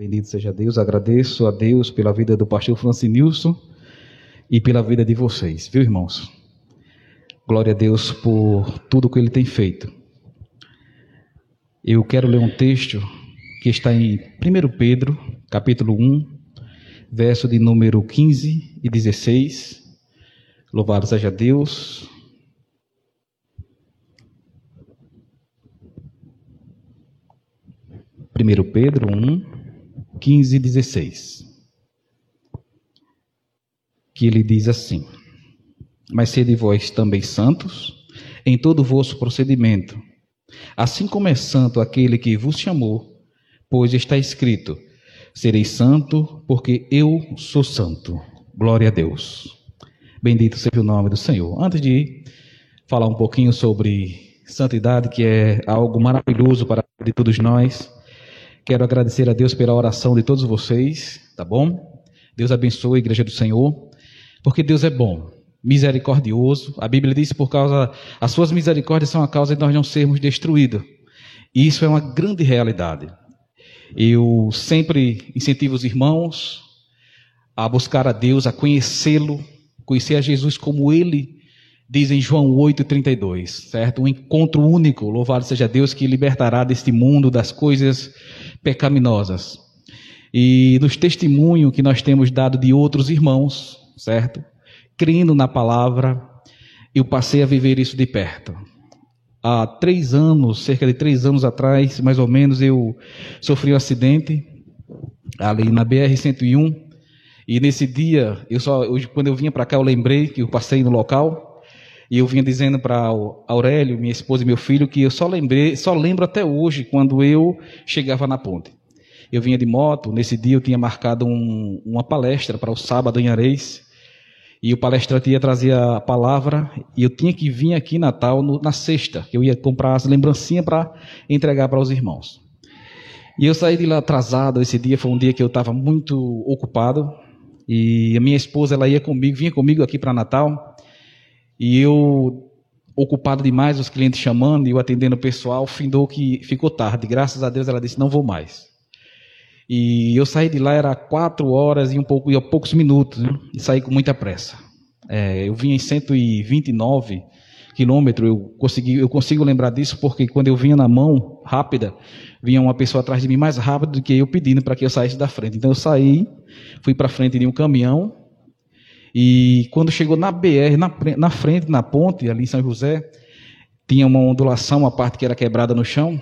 Bendito seja Deus, agradeço a Deus pela vida do pastor Francinilson e pela vida de vocês, viu, irmãos? Glória a Deus por tudo que ele tem feito. Eu quero ler um texto que está em 1 Pedro, capítulo 1, verso de número 15 e 16. Louvado seja Deus. Primeiro Pedro 1, 15 e 16. Que ele diz assim: Mas sede vós também santos em todo vosso procedimento, assim como é santo aquele que vos chamou, pois está escrito: Serei santo, porque eu sou santo. Glória a Deus. Bendito seja o nome do Senhor. Antes de falar um pouquinho sobre santidade, que é algo maravilhoso para de todos nós, quero agradecer a Deus pela oração de todos vocês, tá bom? Deus abençoe a igreja do Senhor, porque Deus é bom, misericordioso. A Bíblia diz por causa as suas misericórdias são a causa de nós não sermos destruídos. E isso é uma grande realidade. Eu sempre incentivo os irmãos a buscar a Deus, a conhecê-lo, conhecer a Jesus como ele diz em João 8,32, certo? Um encontro único, louvado seja Deus, que libertará deste mundo das coisas pecaminosas. E nos testemunhos que nós temos dado de outros irmãos, certo? Crendo na palavra, eu passei a viver isso de perto há três anos, cerca de três anos atrás, mais ou menos, eu sofri um acidente ali na BR-101. E nesse dia, eu só, hoje, quando eu vinha para cá, eu lembrei que eu passei no local. E eu vinha dizendo para Aurélio, minha esposa e meu filho, que eu só lembrei, só lembro até hoje, quando eu chegava na ponte. Eu vinha de moto, nesse dia eu tinha marcado um, uma palestra para o sábado em Areis. E o palestrante ia trazer a palavra e eu tinha que vir aqui Natal no, na sexta, que eu ia comprar as lembrancinhas para entregar para os irmãos. E eu saí de lá atrasado. Esse dia foi um dia que eu estava muito ocupado e a minha esposa ela ia comigo, vinha comigo aqui para Natal e eu ocupado demais, os clientes chamando e eu atendendo o pessoal, findou que ficou tarde. Graças a Deus ela disse não vou mais. E eu saí de lá, era quatro horas e um pouco, e poucos minutos, né? e saí com muita pressa. É, eu vinha em 129 quilômetros, eu, consegui, eu consigo lembrar disso porque quando eu vinha na mão rápida, vinha uma pessoa atrás de mim mais rápido do que eu pedindo para que eu saísse da frente. Então eu saí, fui para frente de um caminhão, e quando chegou na BR, na, na frente, na ponte, ali em São José, tinha uma ondulação, uma parte que era quebrada no chão,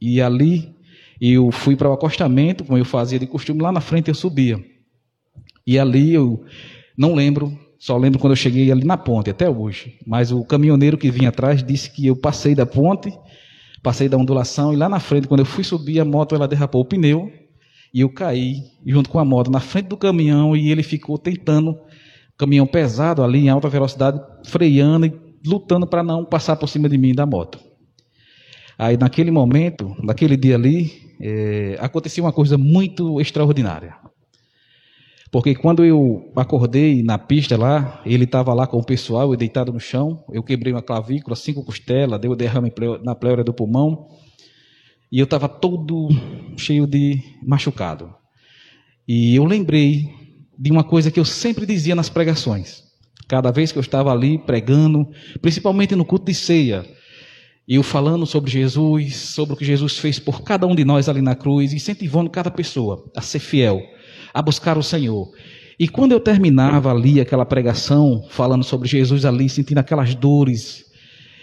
e ali eu fui para o acostamento, como eu fazia de costume, lá na frente eu subia. E ali eu não lembro, só lembro quando eu cheguei ali na ponte, até hoje. Mas o caminhoneiro que vinha atrás disse que eu passei da ponte, passei da ondulação, e lá na frente, quando eu fui subir, a moto ela derrapou o pneu, e eu caí junto com a moto na frente do caminhão, e ele ficou tentando, caminhão pesado ali em alta velocidade, freando e lutando para não passar por cima de mim da moto. Aí naquele momento, naquele dia ali, é, aconteceu uma coisa muito extraordinária. Porque quando eu acordei na pista lá, ele estava lá com o pessoal, eu deitado no chão, eu quebrei uma clavícula, cinco costelas, deu derrame na pleura do pulmão, e eu estava todo cheio de machucado. E eu lembrei de uma coisa que eu sempre dizia nas pregações. Cada vez que eu estava ali pregando, principalmente no culto de ceia, eu falando sobre Jesus, sobre o que Jesus fez por cada um de nós ali na cruz, incentivando cada pessoa a ser fiel, a buscar o Senhor. E quando eu terminava ali aquela pregação, falando sobre Jesus ali, sentindo aquelas dores,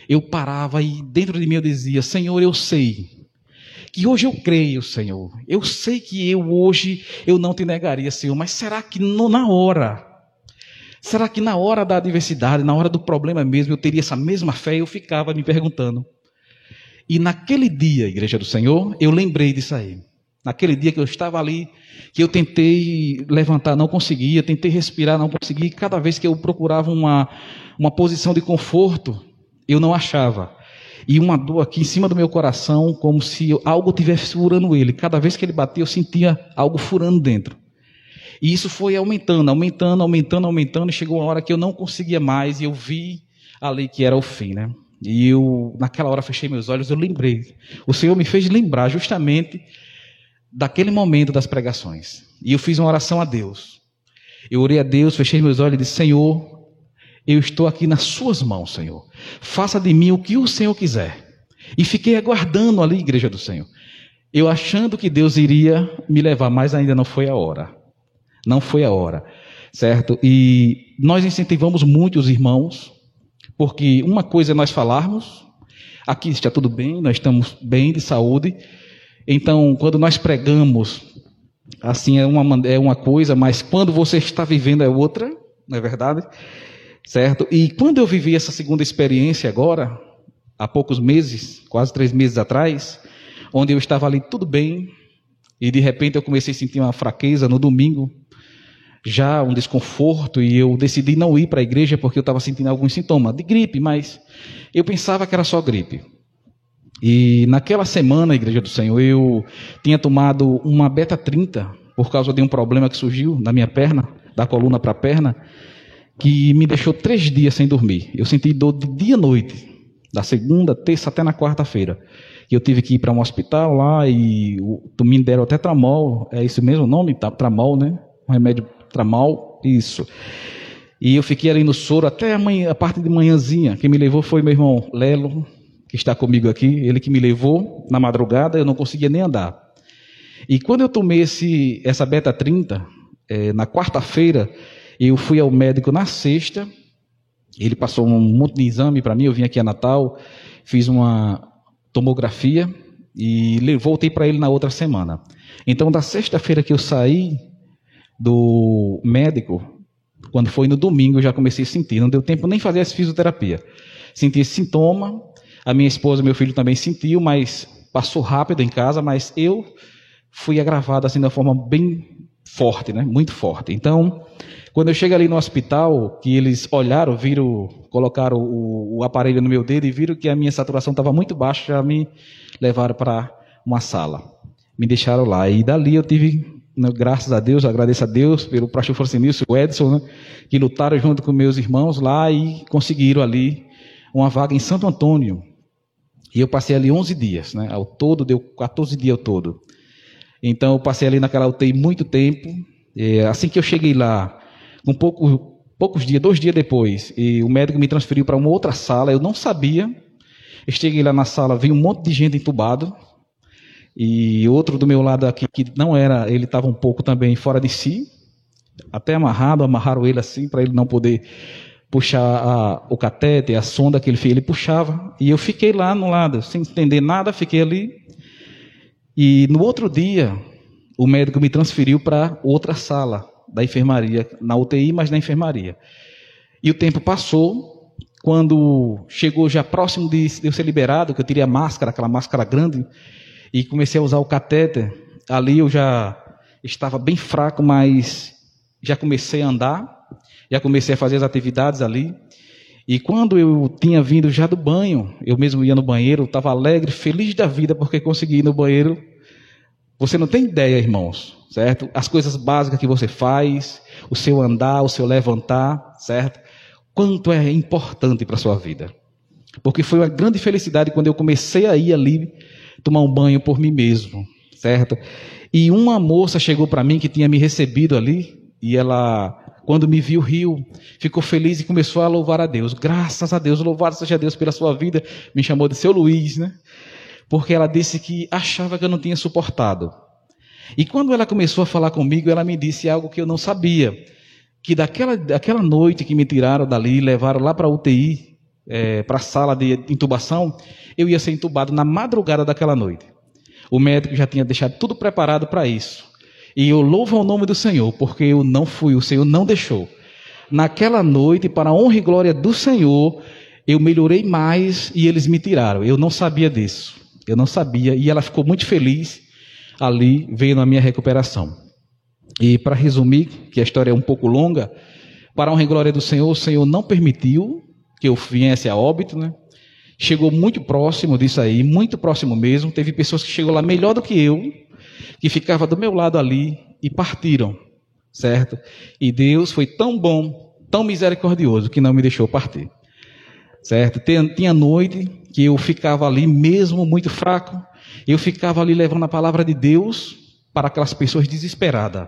eu parava e dentro de mim eu dizia: Senhor, eu sei que hoje eu creio, Senhor. Eu sei que eu hoje eu não te negaria, Senhor, mas será que no, na hora Será que na hora da adversidade, na hora do problema mesmo, eu teria essa mesma fé? Eu ficava me perguntando. E naquele dia, igreja do Senhor, eu lembrei disso aí. Naquele dia que eu estava ali, que eu tentei levantar, não conseguia, tentei respirar, não conseguia. Cada vez que eu procurava uma, uma posição de conforto, eu não achava. E uma dor aqui em cima do meu coração, como se algo tivesse furando ele. Cada vez que ele batia, eu sentia algo furando dentro. E isso foi aumentando, aumentando, aumentando, aumentando, e chegou uma hora que eu não conseguia mais, e eu vi ali que era o fim, né? E eu, naquela hora, fechei meus olhos, eu lembrei. O Senhor me fez lembrar justamente daquele momento das pregações. E eu fiz uma oração a Deus. Eu orei a Deus, fechei meus olhos e disse: Senhor, eu estou aqui nas Suas mãos, Senhor. Faça de mim o que o Senhor quiser. E fiquei aguardando ali, igreja do Senhor. Eu achando que Deus iria me levar, mas ainda não foi a hora. Não foi a hora, certo? E nós incentivamos muito os irmãos, porque uma coisa é nós falarmos, aqui está tudo bem, nós estamos bem de saúde. Então, quando nós pregamos, assim é uma, é uma coisa, mas quando você está vivendo é outra, não é verdade? Certo? E quando eu vivi essa segunda experiência agora, há poucos meses, quase três meses atrás, onde eu estava ali tudo bem, e de repente eu comecei a sentir uma fraqueza no domingo, já um desconforto, e eu decidi não ir para a igreja porque eu estava sentindo alguns sintomas de gripe, mas eu pensava que era só gripe. E naquela semana, Igreja do Senhor, eu tinha tomado uma beta 30 por causa de um problema que surgiu na minha perna, da coluna para a perna, que me deixou três dias sem dormir. Eu senti dor de dia e noite, da segunda, terça até na quarta-feira. Eu tive que ir para um hospital lá e me deram até tramol, é isso mesmo o nome? Tá, tramol, né? Um remédio tramol, isso. E eu fiquei ali no soro até a, manhã, a parte de manhãzinha. Quem me levou foi meu irmão Lelo, que está comigo aqui. Ele que me levou na madrugada, eu não conseguia nem andar. E quando eu tomei esse, essa beta 30, é, na quarta-feira, eu fui ao médico na sexta, ele passou um monte de exame para mim, eu vim aqui a Natal, fiz uma tomografia e voltei para ele na outra semana. Então, da sexta-feira que eu saí do médico, quando foi no domingo, eu já comecei a sentir. Não deu tempo nem fazer essa fisioterapia. Senti esse sintoma. A minha esposa e meu filho também sentiu, mas passou rápido em casa. Mas eu fui agravado assim de uma forma bem forte, né? Muito forte. Então, quando eu chego ali no hospital, que eles olharam, viram, colocaram o, o aparelho no meu dedo e viram que a minha saturação estava muito baixa, já me levaram para uma sala. Me deixaram lá. E dali eu tive, né, graças a Deus, agradeço a Deus pelo pastor e o Edson, né, que lutaram junto com meus irmãos lá e conseguiram ali uma vaga em Santo Antônio. E eu passei ali 11 dias, né? Ao todo, deu 14 dias ao todo. Então, eu passei ali naquela UTI muito tempo. assim que eu cheguei lá, um pouco, poucos dias, dois dias depois, e o médico me transferiu para uma outra sala, eu não sabia. Eu cheguei lá na sala, vi um monte de gente entubado, e outro do meu lado aqui, que não era, ele estava um pouco também fora de si, até amarrado, amarraram ele assim, para ele não poder puxar a, o catete, a sonda que ele fez, ele puxava, e eu fiquei lá no lado, sem entender nada, fiquei ali. E no outro dia, o médico me transferiu para outra sala, da enfermaria, na UTI, mas na enfermaria. E o tempo passou, quando chegou já próximo de, eu ser liberado, que eu tirei a máscara, aquela máscara grande, e comecei a usar o catéter, ali eu já estava bem fraco, mas já comecei a andar, já comecei a fazer as atividades ali. E quando eu tinha vindo já do banho, eu mesmo ia no banheiro, estava alegre, feliz da vida, porque consegui ir no banheiro. Você não tem ideia, irmãos, certo? As coisas básicas que você faz, o seu andar, o seu levantar, certo? Quanto é importante para a sua vida. Porque foi uma grande felicidade quando eu comecei a ir ali tomar um banho por mim mesmo, certo? E uma moça chegou para mim que tinha me recebido ali, e ela, quando me viu, riu, ficou feliz e começou a louvar a Deus. Graças a Deus, louvado seja Deus pela sua vida. Me chamou de seu Luiz, né? Porque ela disse que achava que eu não tinha suportado. E quando ela começou a falar comigo, ela me disse algo que eu não sabia. Que daquela, daquela noite que me tiraram dali, levaram lá para a UTI, é, para a sala de intubação, eu ia ser entubado na madrugada daquela noite. O médico já tinha deixado tudo preparado para isso. E eu louvo o nome do Senhor, porque eu não fui, o Senhor não deixou. Naquela noite, para a honra e glória do Senhor, eu melhorei mais e eles me tiraram. Eu não sabia disso. Eu não sabia. E ela ficou muito feliz ali veio na minha recuperação. E para resumir, que a história é um pouco longa, para a honra e glória do Senhor, o Senhor não permitiu que eu viesse a óbito, né? Chegou muito próximo disso aí, muito próximo mesmo. Teve pessoas que chegou lá melhor do que eu, que ficava do meu lado ali e partiram, certo? E Deus foi tão bom, tão misericordioso que não me deixou partir. Certo? Tinha noite que eu ficava ali mesmo muito fraco, eu ficava ali levando a palavra de Deus, para aquelas pessoas desesperadas.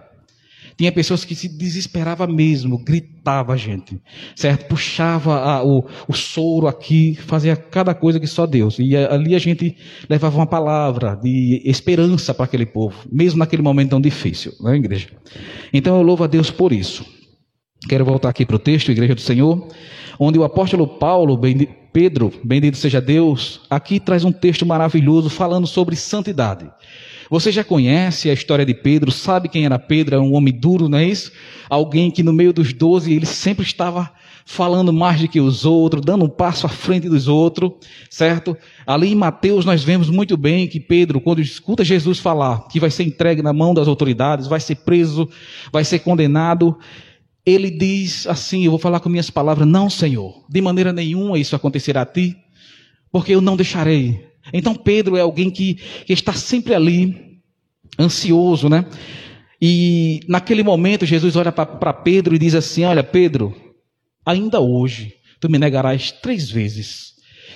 Tinha pessoas que se desesperava mesmo, gritava gente, certo? Puxava a, o, o soro aqui, fazia cada coisa que só Deus. E ali a gente levava uma palavra de esperança para aquele povo, mesmo naquele momento tão difícil, né, igreja? Então eu louvo a Deus por isso. Quero voltar aqui para o texto, Igreja do Senhor, onde o apóstolo Paulo, Pedro, bendito seja Deus, aqui traz um texto maravilhoso falando sobre santidade. Você já conhece a história de Pedro, sabe quem era Pedro, é um homem duro, não é isso? Alguém que no meio dos doze ele sempre estava falando mais do que os outros, dando um passo à frente dos outros, certo? Ali em Mateus nós vemos muito bem que Pedro, quando escuta Jesus falar que vai ser entregue na mão das autoridades, vai ser preso, vai ser condenado, ele diz assim: Eu vou falar com minhas palavras, não, Senhor, de maneira nenhuma isso acontecerá a ti, porque eu não deixarei. Então Pedro é alguém que, que está sempre ali, ansioso, né? E naquele momento Jesus olha para Pedro e diz assim: Olha, Pedro, ainda hoje tu me negarás três vezes.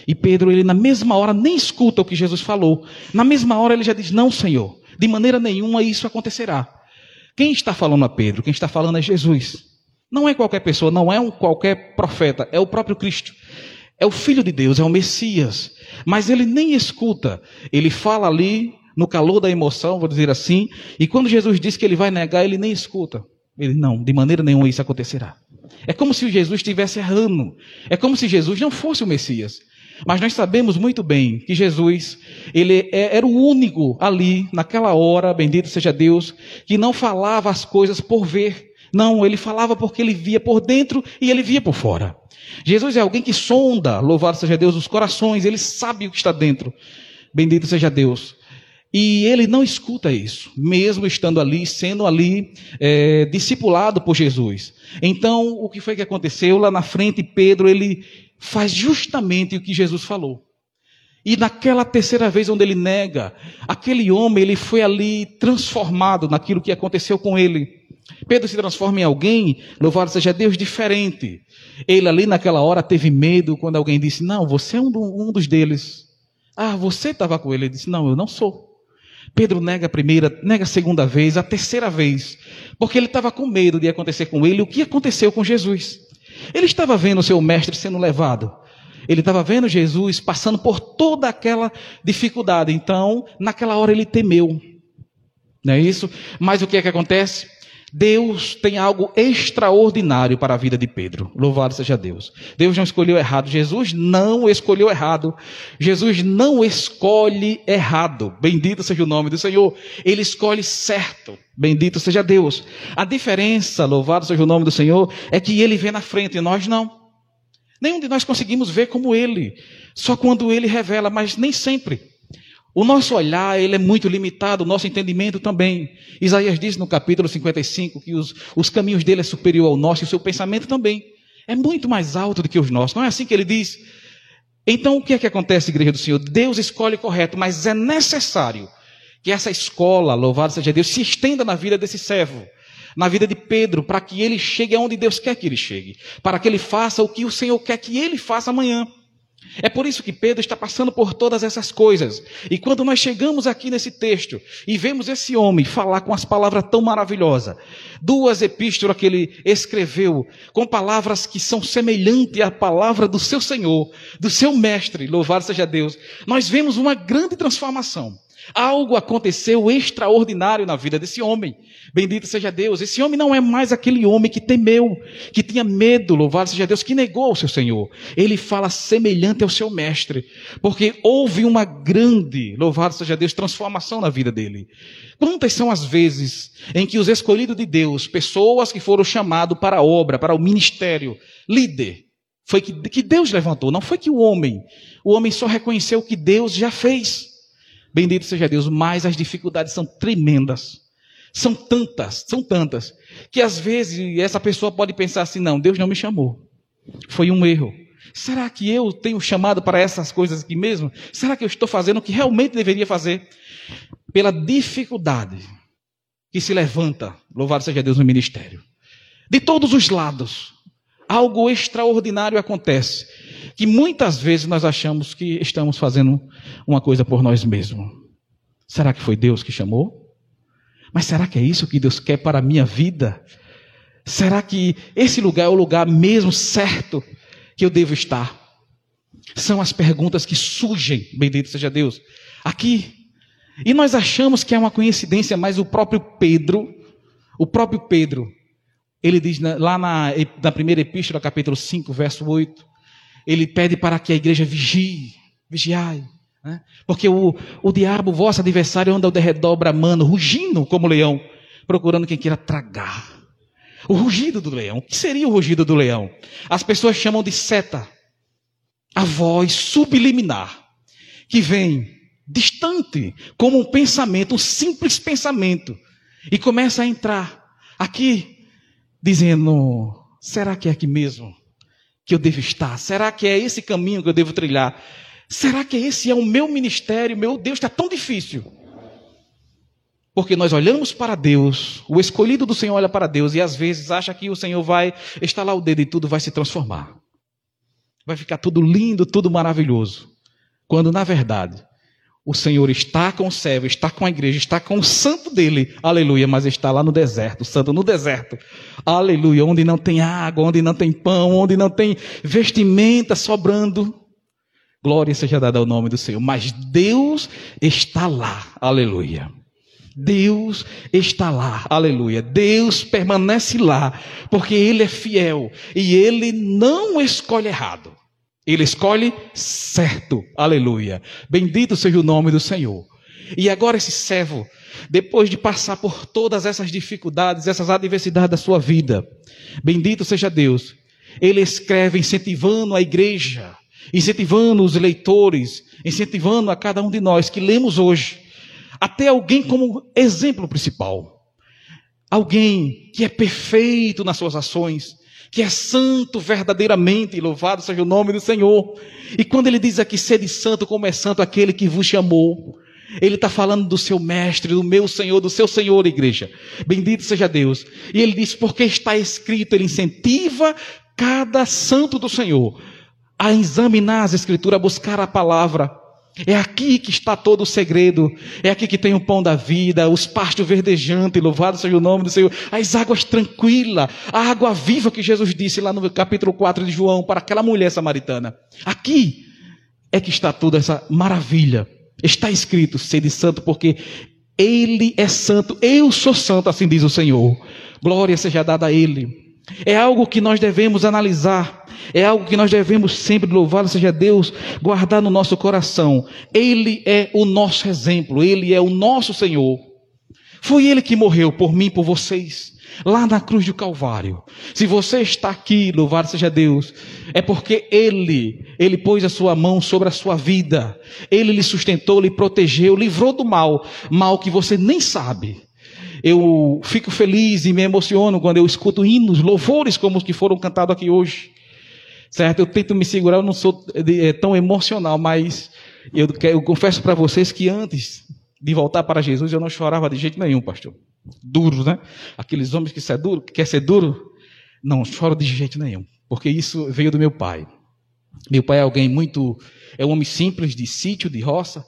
E Pedro, ele na mesma hora nem escuta o que Jesus falou. Na mesma hora ele já diz: Não, Senhor, de maneira nenhuma isso acontecerá. Quem está falando a Pedro? Quem está falando é Jesus. Não é qualquer pessoa, não é um qualquer profeta, é o próprio Cristo. É o Filho de Deus, é o Messias. Mas ele nem escuta. Ele fala ali, no calor da emoção, vou dizer assim, e quando Jesus diz que ele vai negar, ele nem escuta. Ele, não, de maneira nenhuma isso acontecerá. É como se Jesus estivesse errando. É como se Jesus não fosse o Messias. Mas nós sabemos muito bem que Jesus, ele é, era o único ali, naquela hora, bendito seja Deus, que não falava as coisas por ver. Não, ele falava porque ele via por dentro e ele via por fora. Jesus é alguém que sonda, louvado seja Deus, os corações, ele sabe o que está dentro. Bendito seja Deus. E ele não escuta isso, mesmo estando ali, sendo ali é, discipulado por Jesus. Então, o que foi que aconteceu? Lá na frente, Pedro, ele faz justamente o que Jesus falou. E naquela terceira vez onde ele nega, aquele homem, ele foi ali transformado naquilo que aconteceu com ele. Pedro se transforma em alguém, louvado seja Deus, diferente. Ele ali naquela hora teve medo quando alguém disse: Não, você é um, um dos deles. Ah, você estava com ele. Ele disse: Não, eu não sou. Pedro nega a primeira, nega a segunda vez, a terceira vez, porque ele estava com medo de acontecer com ele o que aconteceu com Jesus. Ele estava vendo o seu mestre sendo levado. Ele estava vendo Jesus passando por toda aquela dificuldade. Então, naquela hora ele temeu. Não é isso? Mas o que é que acontece? Deus tem algo extraordinário para a vida de Pedro. Louvado seja Deus. Deus não escolheu errado. Jesus não escolheu errado. Jesus não escolhe errado. Bendito seja o nome do Senhor. Ele escolhe certo. Bendito seja Deus. A diferença, louvado seja o nome do Senhor, é que ele vê na frente e nós não. Nenhum de nós conseguimos ver como ele. Só quando ele revela, mas nem sempre. O nosso olhar ele é muito limitado, o nosso entendimento também. Isaías diz no capítulo 55 que os, os caminhos dele é superior ao nosso e o seu pensamento também é muito mais alto do que os nossos. Não é assim que ele diz? Então o que é que acontece, igreja do Senhor? Deus escolhe correto, mas é necessário que essa escola, louvado seja Deus, se estenda na vida desse servo, na vida de Pedro, para que ele chegue aonde Deus quer que ele chegue, para que ele faça o que o Senhor quer que ele faça amanhã. É por isso que Pedro está passando por todas essas coisas. E quando nós chegamos aqui nesse texto e vemos esse homem falar com as palavras tão maravilhosas, duas epístolas que ele escreveu, com palavras que são semelhantes à palavra do seu Senhor, do seu mestre, louvado seja Deus, nós vemos uma grande transformação. Algo aconteceu extraordinário na vida desse homem. Bendito seja Deus. Esse homem não é mais aquele homem que temeu, que tinha medo, louvado seja Deus, que negou o seu Senhor. Ele fala semelhante ao seu mestre, porque houve uma grande, louvado seja Deus, transformação na vida dele. Quantas são as vezes em que os escolhidos de Deus, pessoas que foram chamados para a obra, para o ministério, líder, foi que, que Deus levantou, não foi que o homem, o homem só reconheceu o que Deus já fez. Bendito seja Deus, mas as dificuldades são tremendas. São tantas, são tantas, que às vezes essa pessoa pode pensar assim: não, Deus não me chamou. Foi um erro. Será que eu tenho chamado para essas coisas aqui mesmo? Será que eu estou fazendo o que realmente deveria fazer? Pela dificuldade que se levanta, louvado seja Deus, no ministério. De todos os lados, algo extraordinário acontece que muitas vezes nós achamos que estamos fazendo uma coisa por nós mesmos. Será que foi Deus que chamou? Mas será que é isso que Deus quer para a minha vida? Será que esse lugar é o lugar mesmo certo que eu devo estar? São as perguntas que surgem, bendito seja Deus, aqui. E nós achamos que é uma coincidência, mas o próprio Pedro, o próprio Pedro, ele diz lá na, na primeira epístola, capítulo 5, verso 8, ele pede para que a igreja vigie, vigiai. Né? Porque o, o diabo, vosso adversário, anda ao derredor bramando, rugindo como leão, procurando quem queira tragar. O rugido do leão. O que seria o rugido do leão? As pessoas chamam de seta. A voz subliminar que vem distante, como um pensamento, um simples pensamento, e começa a entrar aqui, dizendo: será que é aqui mesmo que eu devo estar? Será que é esse caminho que eu devo trilhar? Será que esse é o meu ministério? Meu Deus, está tão difícil. Porque nós olhamos para Deus, o escolhido do Senhor olha para Deus e às vezes acha que o Senhor vai estalar o dedo e tudo vai se transformar. Vai ficar tudo lindo, tudo maravilhoso. Quando na verdade o Senhor está com o servo, está com a igreja, está com o santo dele, aleluia, mas está lá no deserto, o santo no deserto, aleluia, onde não tem água, onde não tem pão, onde não tem vestimenta sobrando. Glória seja dada ao nome do Senhor, mas Deus está lá, aleluia. Deus está lá, aleluia. Deus permanece lá, porque Ele é fiel e Ele não escolhe errado. Ele escolhe certo, aleluia. Bendito seja o nome do Senhor. E agora esse servo, depois de passar por todas essas dificuldades, essas adversidades da sua vida, bendito seja Deus, ele escreve incentivando a igreja, incentivando os leitores, incentivando a cada um de nós que lemos hoje até alguém como exemplo principal. Alguém que é perfeito nas suas ações, que é santo verdadeiramente, louvado seja o nome do Senhor. E quando ele diz aqui, sede santo como é santo aquele que vos chamou, ele está falando do seu mestre, do meu Senhor, do seu Senhor, igreja. Bendito seja Deus. E ele diz, porque está escrito, ele incentiva cada santo do Senhor a examinar as escrituras, a buscar a palavra. É aqui que está todo o segredo. É aqui que tem o pão da vida, os pastos verdejantes, louvado seja o nome do Senhor, as águas tranquilas, a água viva que Jesus disse lá no capítulo 4 de João para aquela mulher samaritana. Aqui é que está toda essa maravilha. Está escrito: sede santo, porque Ele é santo, eu sou santo, assim diz o Senhor. Glória seja dada a Ele. É algo que nós devemos analisar, é algo que nós devemos sempre louvar, seja Deus, guardar no nosso coração. Ele é o nosso exemplo, ele é o nosso Senhor. Foi ele que morreu por mim, por vocês, lá na cruz do Calvário. Se você está aqui, louvado seja Deus, é porque ele, ele pôs a sua mão sobre a sua vida. Ele lhe sustentou, lhe protegeu, livrou do mal, mal que você nem sabe. Eu fico feliz e me emociono quando eu escuto hinos, louvores como os que foram cantados aqui hoje. Certo? Eu tento me segurar, eu não sou é, tão emocional, mas eu, eu confesso para vocês que antes de voltar para Jesus eu não chorava de jeito nenhum, pastor. Duro, né? Aqueles homens que, duro, que quer ser duro, não choro de jeito nenhum, porque isso veio do meu pai. Meu pai é alguém muito, é um homem simples, de sítio, de roça,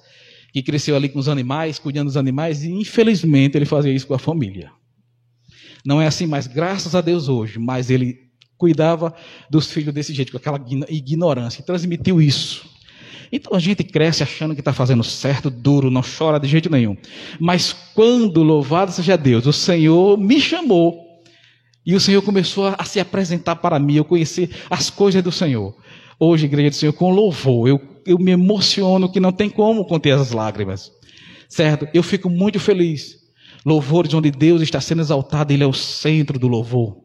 que cresceu ali com os animais, cuidando dos animais, e infelizmente ele fazia isso com a família. Não é assim, mas graças a Deus hoje, mas ele cuidava dos filhos desse jeito, com aquela ignorância, e transmitiu isso. Então a gente cresce achando que está fazendo certo, duro, não chora de jeito nenhum. Mas quando, louvado seja Deus, o Senhor me chamou, e o Senhor começou a, se apresentar para mim, eu conheci as coisas do Senhor. Hoje, igreja do Senhor, com louvor, eu eu me emociono que não tem como conter as lágrimas. Certo? Eu fico muito feliz. Louvores onde Deus está sendo exaltado, Ele é o centro do louvor.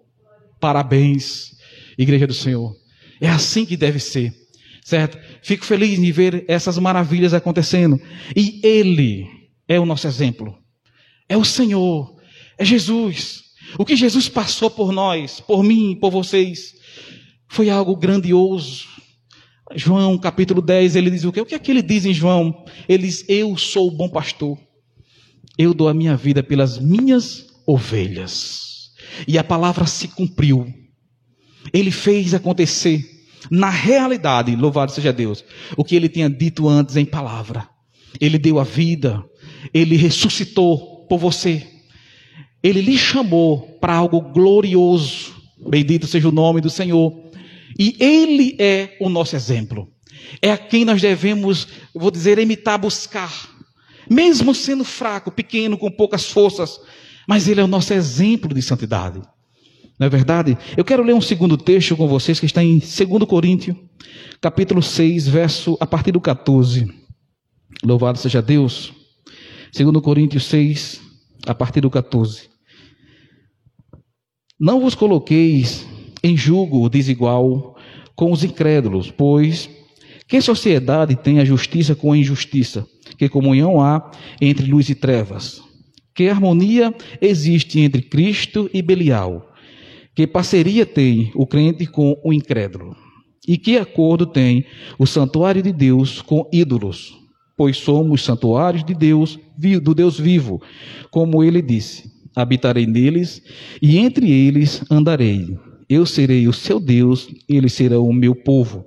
Parabéns, Igreja do Senhor. É assim que deve ser. Certo? Fico feliz em ver essas maravilhas acontecendo. E Ele é o nosso exemplo. É o Senhor. É Jesus. O que Jesus passou por nós, por mim, por vocês, foi algo grandioso João capítulo 10, ele diz o quê? O que é que ele diz em João? Ele diz: Eu sou o bom pastor. Eu dou a minha vida pelas minhas ovelhas. E a palavra se cumpriu. Ele fez acontecer na realidade, louvado seja Deus, o que ele tinha dito antes em palavra. Ele deu a vida, ele ressuscitou por você. Ele lhe chamou para algo glorioso. Bendito seja o nome do Senhor. E ele é o nosso exemplo. É a quem nós devemos, vou dizer, imitar, buscar. Mesmo sendo fraco, pequeno, com poucas forças, mas ele é o nosso exemplo de santidade. Não é verdade? Eu quero ler um segundo texto com vocês que está em 2 Coríntios, capítulo 6, verso a partir do 14. Louvado seja Deus. 2 Coríntios 6, a partir do 14. Não vos coloqueis em julgo desigual com os incrédulos, pois que sociedade tem a justiça com a injustiça? Que comunhão há entre luz e trevas? Que harmonia existe entre Cristo e Belial? Que parceria tem o crente com o incrédulo? E que acordo tem o santuário de Deus com ídolos? Pois somos santuários de Deus, do Deus vivo, como ele disse: habitarei neles e entre eles andarei. Eu serei o seu Deus, eles serão o meu povo.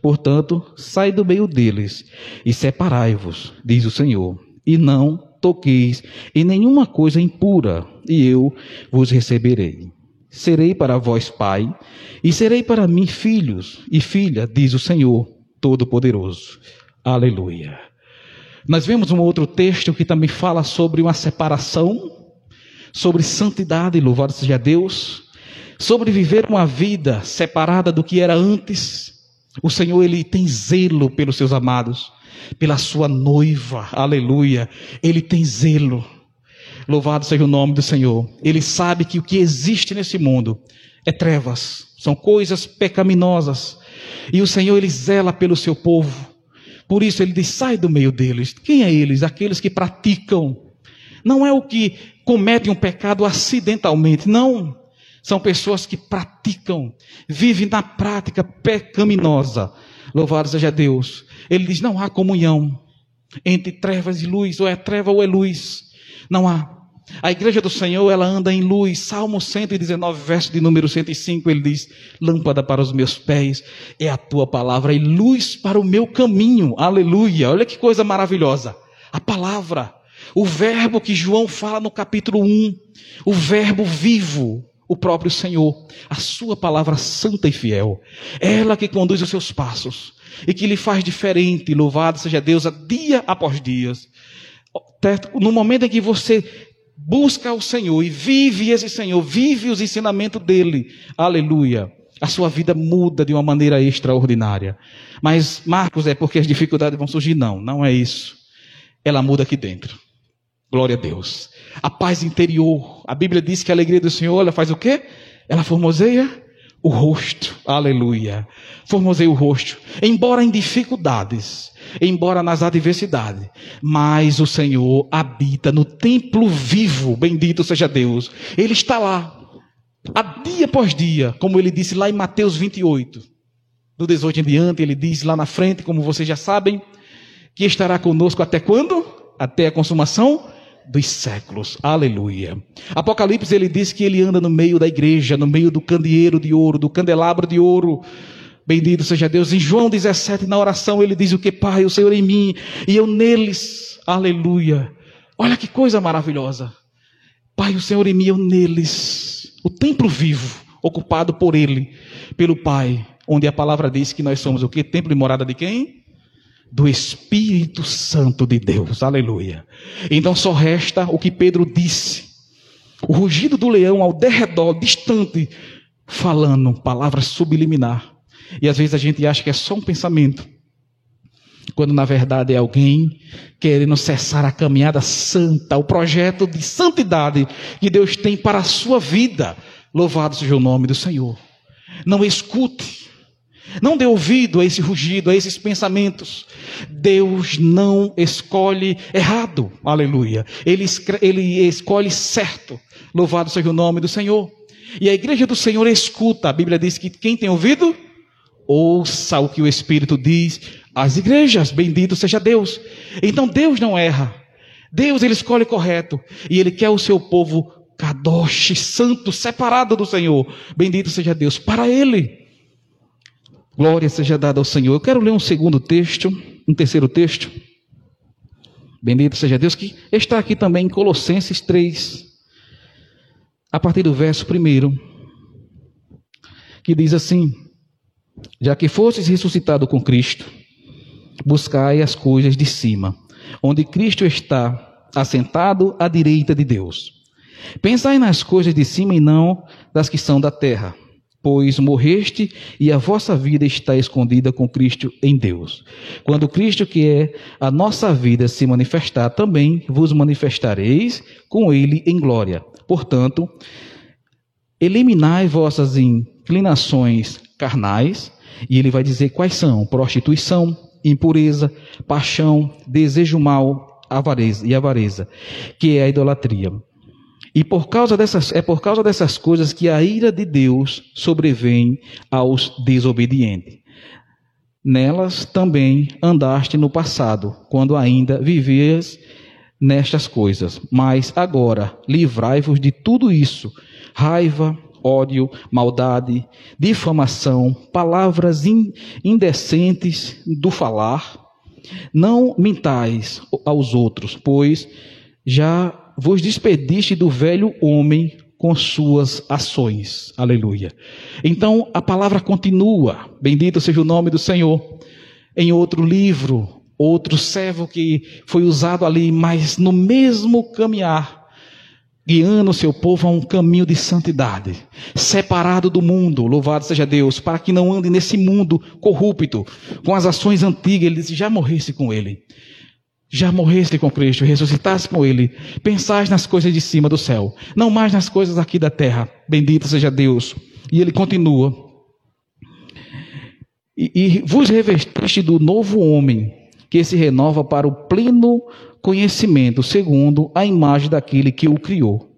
Portanto, sai do meio deles e separai-vos, diz o Senhor, e não toqueis em nenhuma coisa impura, e eu vos receberei. Serei para vós pai, e serei para mim filhos e filha, diz o Senhor Todo-Poderoso. Aleluia. Nós vemos um outro texto que também fala sobre uma separação, sobre santidade, louvado seja Deus, sobre viver uma vida separada do que era antes. O Senhor, Ele tem zelo pelos seus amados, pela sua noiva, aleluia. Ele tem zelo. Louvado seja o nome do Senhor. Ele sabe que o que existe nesse mundo é trevas, são coisas pecaminosas. E o Senhor, ele zela pelo seu povo. Por isso ele diz: sai do meio deles. Quem é eles? Aqueles que praticam. Não é o que cometem um pecado acidentalmente, não. São pessoas que praticam, vivem na prática pecaminosa. Louvado seja Deus. Ele diz: não há comunhão entre trevas e luz, ou é treva ou é luz. Não há. A igreja do Senhor, ela anda em luz. Salmo 119, verso de número 105, ele diz: Lâmpada para os meus pés é a tua palavra e luz para o meu caminho. Aleluia. Olha que coisa maravilhosa. A palavra, o verbo que João fala no capítulo 1, o verbo vivo, o próprio Senhor, a sua palavra santa e fiel. Ela que conduz os seus passos e que lhe faz diferente. Louvado seja Deus, a dia após dia. No momento em que você busca o Senhor e vive esse Senhor, vive os ensinamentos dele, aleluia, a sua vida muda de uma maneira extraordinária. Mas, Marcos, é porque as dificuldades vão surgir? Não, não é isso. Ela muda aqui dentro. Glória a Deus. A paz interior. A Bíblia diz que a alegria do Senhor, ela faz o quê? Ela formoseia o rosto. Aleluia. Formoseia o rosto. Embora em dificuldades, embora nas adversidades, mas o Senhor habita no templo vivo, bendito seja Deus. Ele está lá, a dia após dia, como ele disse lá em Mateus 28. Do 18 em diante, ele diz lá na frente, como vocês já sabem, que estará conosco até quando? Até a consumação dos séculos. Aleluia. Apocalipse ele diz que ele anda no meio da igreja, no meio do candeeiro de ouro, do candelabro de ouro Bendito seja Deus. Em João 17, na oração, ele diz o que? Pai, o Senhor em mim e eu neles. Aleluia. Olha que coisa maravilhosa. Pai, o Senhor em mim eu neles. O templo vivo, ocupado por Ele, pelo Pai, onde a palavra diz que nós somos o que? Templo e morada de quem? Do Espírito Santo de Deus. Aleluia. Então só resta o que Pedro disse. O rugido do leão ao derredor, distante, falando palavras subliminar e às vezes a gente acha que é só um pensamento, quando na verdade é alguém querendo cessar a caminhada santa, o projeto de santidade que Deus tem para a sua vida. Louvado seja o nome do Senhor. Não escute, não dê ouvido a esse rugido, a esses pensamentos. Deus não escolhe errado, aleluia. Ele, ele escolhe certo. Louvado seja o nome do Senhor. E a igreja do Senhor escuta. A Bíblia diz que quem tem ouvido, Ouça o que o Espírito diz às igrejas. Bendito seja Deus. Então Deus não erra. Deus ele escolhe correto e ele quer o seu povo kadosh, santo, separado do Senhor. Bendito seja Deus para ele. Glória seja dada ao Senhor. Eu quero ler um segundo texto, um terceiro texto. Bendito seja Deus que está aqui também em Colossenses 3. a partir do verso primeiro, que diz assim: Já que fostes ressuscitado com Cristo, buscai as coisas de cima, onde Cristo está assentado à direita de Deus. Pensai nas coisas de cima e não das que são da terra, pois morreste e a vossa vida está escondida com Cristo em Deus. Quando Cristo, que é a nossa vida, se manifestar, também vos manifestareis com ele em glória. Portanto, eliminai vossas inclinações carnais, e ele vai dizer quais são: prostituição, impureza, paixão, desejo mal, avareza e avareza, que é a idolatria. E por causa dessas, é por causa dessas coisas que a ira de Deus sobrevém aos desobedientes. Nelas também andaste no passado, quando ainda vivias nestas coisas. Mas agora livrai-vos de tudo isso: raiva, ódio, maldade, difamação, palavras indecentes do falar. Não mintais aos outros, pois já vos despediste do velho homem com suas ações. Aleluia. Então a palavra continua. Bendito seja o nome do Senhor. Em outro livro, outro servo que foi usado ali, mas no mesmo caminhar, guiando seu povo a um caminho de santidade, separado do mundo, louvado seja Deus, para que não ande nesse mundo corrupto, com as ações antigas, ele disse, já morresse com ele já morreste com Cristo, ressuscitaste com Ele, pensais nas coisas de cima do céu, não mais nas coisas aqui da terra. Bendito seja Deus. E ele continua. E, e vos revestiste do novo homem, que se renova para o pleno conhecimento, segundo a imagem daquele que o criou.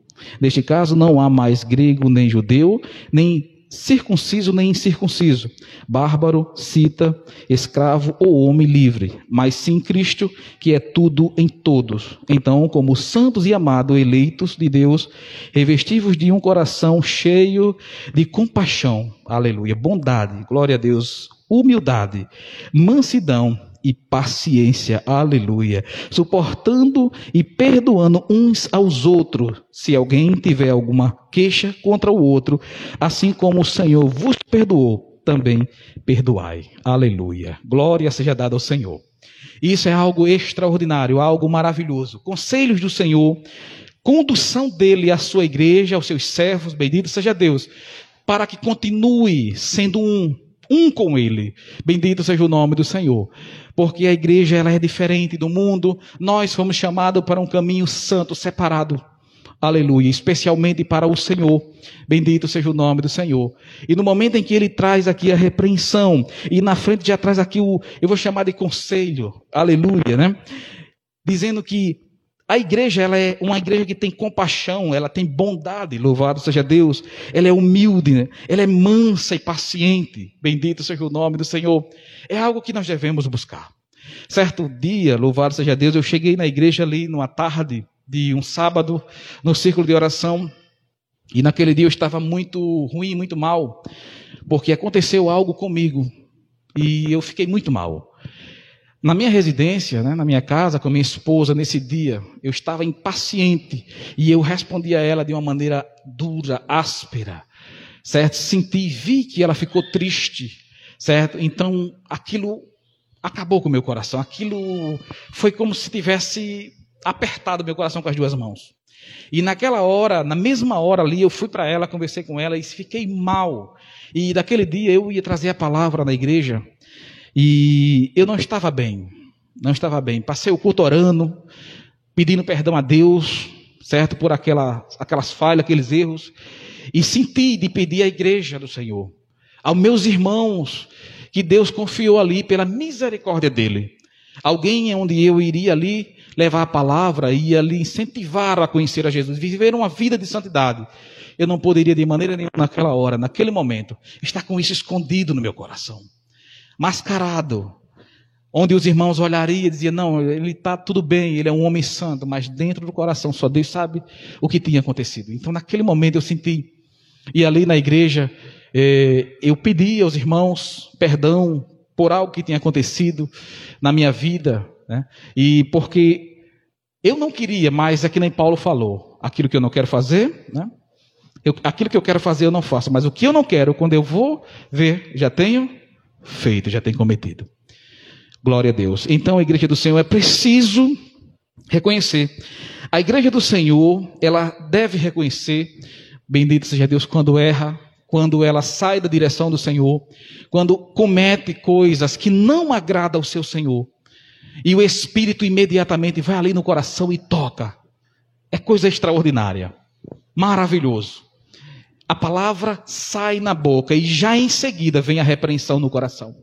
Neste caso, não há mais grego nem judeu, nem circunciso nem incircunciso, bárbaro, cita, escravo ou homem livre, mas sim Cristo, que é tudo em todos. Então, como santos e amados eleitos de Deus, revestivos de um coração cheio de compaixão, aleluia, bondade, glória a Deus, humildade, mansidão, e paciência, aleluia, suportando e perdoando uns aos outros, se alguém tiver alguma queixa contra o outro, assim como o Senhor vos perdoou, também perdoai, aleluia. Glória seja dada ao Senhor. Isso é algo extraordinário, algo maravilhoso. Conselhos do Senhor, condução dele à sua igreja, aos seus servos, bendito seja Deus, para que continue sendo um, um com ele. Bendito seja o nome do Senhor porque a igreja ela é diferente do mundo. Nós fomos chamados para um caminho santo, separado. Aleluia, especialmente para o Senhor. Bendito seja o nome do Senhor. E no momento em que ele traz aqui a repreensão, e na frente já traz aqui o, eu vou chamar de conselho. Aleluia, né? Dizendo que a igreja ela é uma igreja que tem compaixão, ela tem bondade, louvado seja Deus. Ela é humilde, né? ela é mansa e paciente. Bendito seja o nome do Senhor. É algo que nós devemos buscar. Certo dia, louvado seja Deus, eu cheguei na igreja ali numa tarde de um sábado, no círculo de oração, e naquele dia eu estava muito ruim, muito mal, porque aconteceu algo comigo e eu fiquei muito mal. Na minha residência, né, na minha casa, com minha esposa, nesse dia, eu estava impaciente e eu respondi a ela de uma maneira dura, áspera, certo? Senti, vi que ela ficou triste, certo? Então, aquilo acabou com o meu coração, aquilo foi como se tivesse apertado meu coração com as duas mãos. E naquela hora, na mesma hora ali, eu fui para ela, conversei com ela e fiquei mal. E daquele dia eu ia trazer a palavra na igreja e eu não estava bem, não estava bem. Passei o culto orando, pedindo perdão a Deus, certo? Por aquela, aquelas falhas, aqueles erros. E senti de pedir à igreja do Senhor, aos meus irmãos, que Deus confiou ali pela misericórdia dele. Alguém onde eu iria ali levar a palavra, ia ali incentivar a conhecer a Jesus, viver uma vida de santidade. Eu não poderia de maneira nenhuma naquela hora, naquele momento, estar com isso escondido no meu coração mascarado, onde os irmãos olhariam e diziam: Não, ele está tudo bem, ele é um homem santo, mas dentro do coração só Deus sabe o que tinha acontecido. Então, naquele momento, eu senti, e ali na igreja, eh, eu pedi aos irmãos perdão por algo que tinha acontecido na minha vida, né? e porque eu não queria mais, é que nem Paulo falou, aquilo que eu não quero fazer, né? Eu, aquilo que eu quero fazer eu não faço, mas o que eu não quero, quando eu vou ver, já tenho feito, já tenho cometido. Glória a Deus. Então a igreja do Senhor é preciso reconhecer. A igreja do Senhor, ela deve reconhecer, bendito seja Deus, quando erra, quando ela sai da direção do Senhor, quando comete coisas que não agradam ao seu Senhor. E o Espírito imediatamente vai ali no coração e toca. É coisa extraordinária. Maravilhoso. A palavra sai na boca e já em seguida vem a repreensão no coração.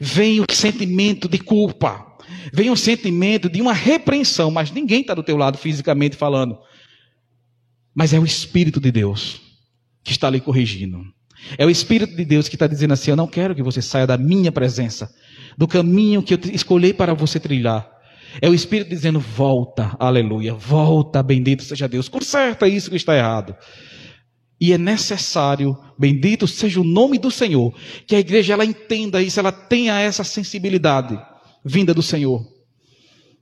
Vem o sentimento de culpa. Vem o sentimento de uma repreensão, mas ninguém está do teu lado fisicamente falando. Mas é o Espírito de Deus que está ali corrigindo. É o Espírito de Deus que está dizendo assim: Eu não quero que você saia da minha presença, do caminho que eu escolhi para você trilhar. É o Espírito dizendo: Volta, aleluia, volta, bendito seja Deus, conserta isso que está errado. E é necessário, bendito seja o nome do Senhor, que a igreja ela entenda isso, ela tenha essa sensibilidade vinda do Senhor,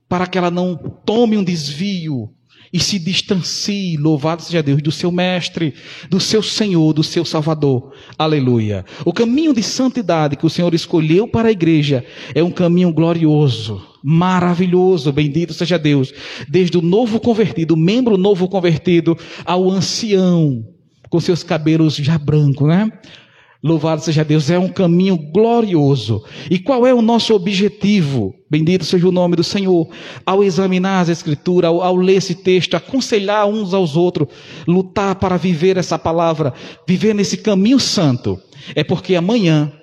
para que ela não tome um desvio e se distancie, louvado seja Deus, do seu mestre, do seu Senhor, do seu Salvador. Aleluia. O caminho de santidade que o Senhor escolheu para a igreja é um caminho glorioso, maravilhoso, bendito seja Deus. Desde o novo convertido, o membro novo convertido, ao ancião, com seus cabelos já brancos, né? Louvado seja Deus, é um caminho glorioso. E qual é o nosso objetivo? Bendito seja o nome do Senhor. Ao examinar as Escrituras, ao, ao, ler esse texto, aconselhar uns aos outros, lutar para viver essa palavra, viver nesse caminho santo, é porque amanhã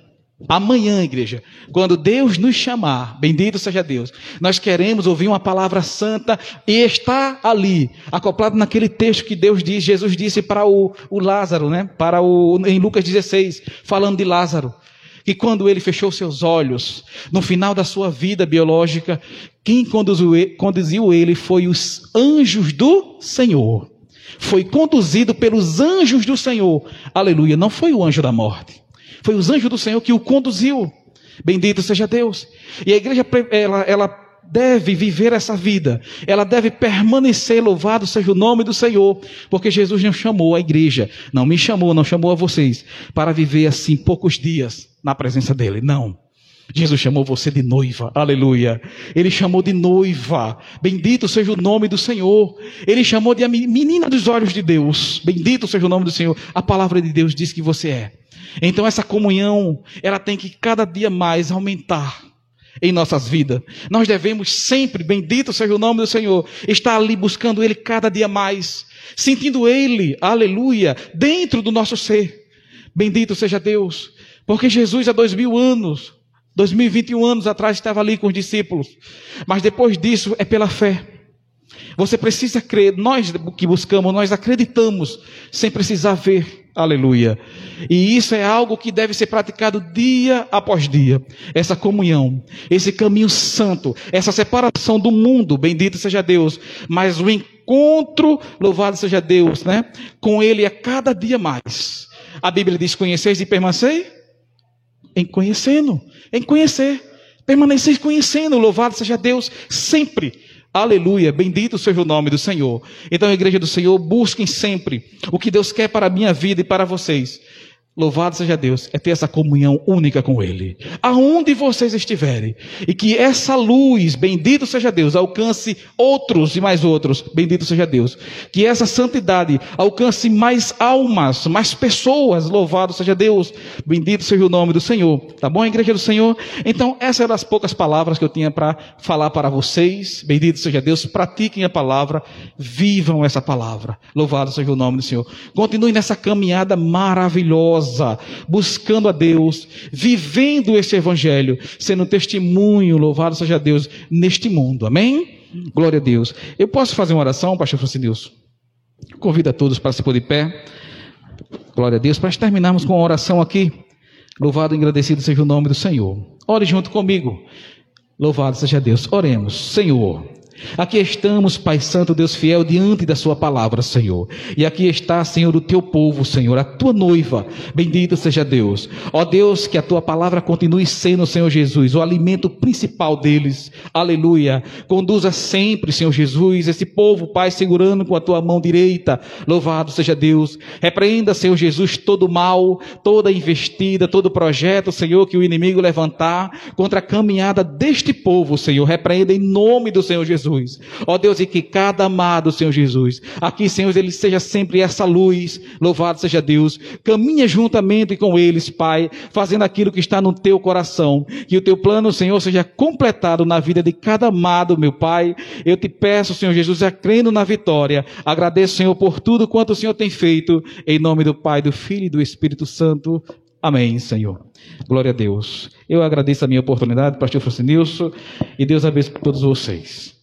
Amanhã, igreja, quando Deus nos chamar, bendito seja Deus, nós queremos ouvir uma palavra santa e está ali, acoplado naquele texto que Deus diz, Jesus disse para o, o Lázaro, né? Para o, em Lucas 16, falando de Lázaro, que quando ele fechou seus olhos, no final da sua vida biológica, quem conduziu, conduziu ele foi os anjos do Senhor. Foi conduzido pelos anjos do Senhor. Aleluia, não foi o anjo da morte. Foi os anjos do Senhor que o conduziu. Bendito seja Deus. E a igreja, ela, ela deve viver essa vida. Ela deve permanecer, louvado seja o nome do Senhor. Porque Jesus não chamou a igreja, não me chamou, não chamou a vocês, para viver assim poucos dias na presença dEle. Não. Jesus chamou você de noiva, aleluia. Ele chamou de noiva, bendito seja o nome do Senhor. Ele chamou de menina dos olhos de Deus, bendito seja o nome do Senhor. A palavra de Deus diz que você é. Então essa comunhão, ela tem que cada dia mais aumentar em nossas vidas. Nós devemos sempre, bendito seja o nome do Senhor, estar ali buscando Ele cada dia mais, sentindo Ele, aleluia, dentro do nosso ser. Bendito seja Deus, porque Jesus há dois mil anos, 2021 anos atrás estava ali com os discípulos, mas depois disso é pela fé. Você precisa crer, nós que buscamos, nós acreditamos, sem precisar ver. Aleluia. E isso é algo que deve ser praticado dia após dia. Essa comunhão, esse caminho santo, essa separação do mundo, bendito seja Deus, mas o encontro, louvado seja Deus, né? Com Ele a cada dia mais. A Bíblia diz: conheceis e permanecei? Em conhecendo, em conhecer. Permaneceis conhecendo, louvado seja Deus, sempre Aleluia, bendito seja o nome do Senhor. Então, igreja do Senhor, busquem sempre o que Deus quer para a minha vida e para vocês. Louvado seja Deus, é ter essa comunhão única com Ele. Aonde vocês estiverem. E que essa luz, bendito seja Deus, alcance outros e mais outros. Bendito seja Deus. Que essa santidade alcance mais almas, mais pessoas. Louvado seja Deus. Bendito seja o nome do Senhor. Tá bom, igreja do Senhor? Então, essas eram as poucas palavras que eu tinha para falar para vocês. Bendito seja Deus. Pratiquem a palavra. Vivam essa palavra. Louvado seja o nome do Senhor. Continue nessa caminhada maravilhosa buscando a Deus, vivendo esse evangelho, sendo testemunho, louvado seja Deus, neste mundo. Amém? Glória a Deus. Eu posso fazer uma oração, pastor Francisco? Convido a todos para se pôr de pé. Glória a Deus. Para terminarmos com uma oração aqui. Louvado e agradecido seja o nome do Senhor. Ore junto comigo. Louvado seja Deus. Oremos. Senhor, Aqui estamos, Pai Santo, Deus fiel, diante da Sua palavra, Senhor. E aqui está, Senhor, o teu povo, Senhor, a tua noiva. Bendito seja Deus. Ó Deus, que a tua palavra continue sendo, Senhor Jesus, o alimento principal deles. Aleluia. Conduza sempre, Senhor Jesus, esse povo, Pai, segurando com a tua mão direita. Louvado seja Deus. Repreenda, Senhor Jesus, todo mal, toda investida, todo projeto, Senhor, que o inimigo levantar contra a caminhada deste povo, Senhor. Repreenda em nome do Senhor Jesus. Jesus. Ó Deus, e que cada amado, Senhor Jesus, aqui, Senhor, ele seja sempre essa luz, louvado seja Deus, caminha juntamente com eles, Pai, fazendo aquilo que está no teu coração, que o teu plano, Senhor, seja completado na vida de cada amado, meu Pai. Eu te peço, Senhor Jesus, é crendo na vitória. Agradeço, Senhor, por tudo quanto o Senhor tem feito, em nome do Pai, do Filho e do Espírito Santo. Amém, Senhor. Glória a Deus. Eu agradeço a minha oportunidade, pastor Francisco Nilson, e Deus abençoe todos vocês.